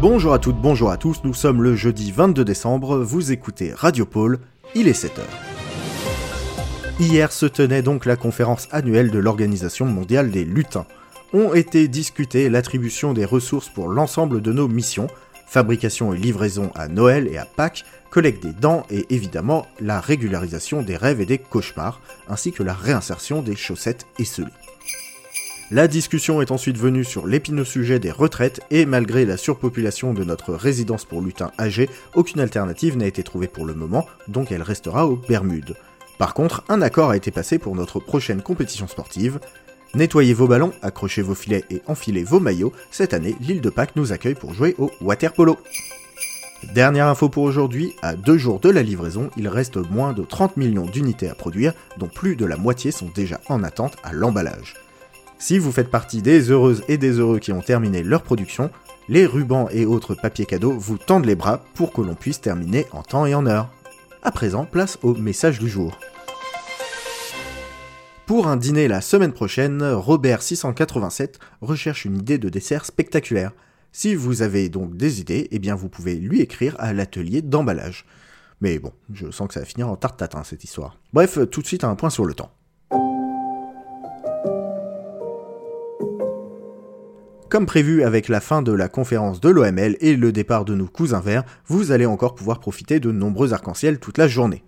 Bonjour à toutes, bonjour à tous, nous sommes le jeudi 22 décembre, vous écoutez Radio Pôle, il est 7h. Hier se tenait donc la conférence annuelle de l'Organisation mondiale des lutins. Ont été discutées l'attribution des ressources pour l'ensemble de nos missions, fabrication et livraison à Noël et à Pâques, collecte des dents et évidemment la régularisation des rêves et des cauchemars, ainsi que la réinsertion des chaussettes esselées. La discussion est ensuite venue sur l'épineux sujet des retraites et malgré la surpopulation de notre résidence pour lutins âgés, aucune alternative n'a été trouvée pour le moment, donc elle restera aux Bermudes. Par contre, un accord a été passé pour notre prochaine compétition sportive. Nettoyez vos ballons, accrochez vos filets et enfilez vos maillots, cette année l'île de Pâques nous accueille pour jouer au water polo. Dernière info pour aujourd'hui, à deux jours de la livraison, il reste moins de 30 millions d'unités à produire, dont plus de la moitié sont déjà en attente à l'emballage. Si vous faites partie des heureuses et des heureux qui ont terminé leur production, les rubans et autres papiers cadeaux vous tendent les bras pour que l'on puisse terminer en temps et en heure. À présent, place au message du jour. Pour un dîner la semaine prochaine, Robert687 recherche une idée de dessert spectaculaire. Si vous avez donc des idées, eh bien vous pouvez lui écrire à l'atelier d'emballage. Mais bon, je sens que ça va finir en tarte tatin cette histoire. Bref, tout de suite un point sur le temps. Comme prévu avec la fin de la conférence de l'OML et le départ de nos cousins verts, vous allez encore pouvoir profiter de nombreux arcs-en-ciel toute la journée.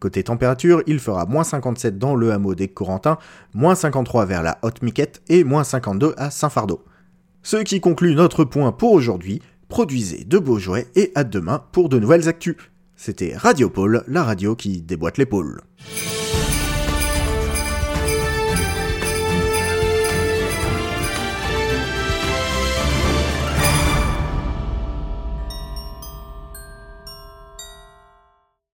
Côté température, il fera moins 57 dans le hameau des Corentins, moins 53 vers la Haute Miquette et moins 52 à Saint-Fardeau. Ce qui conclut notre point pour aujourd'hui. Produisez de beaux jouets et à demain pour de nouvelles actus. C'était Radio Pôle, la radio qui déboîte l'épaule.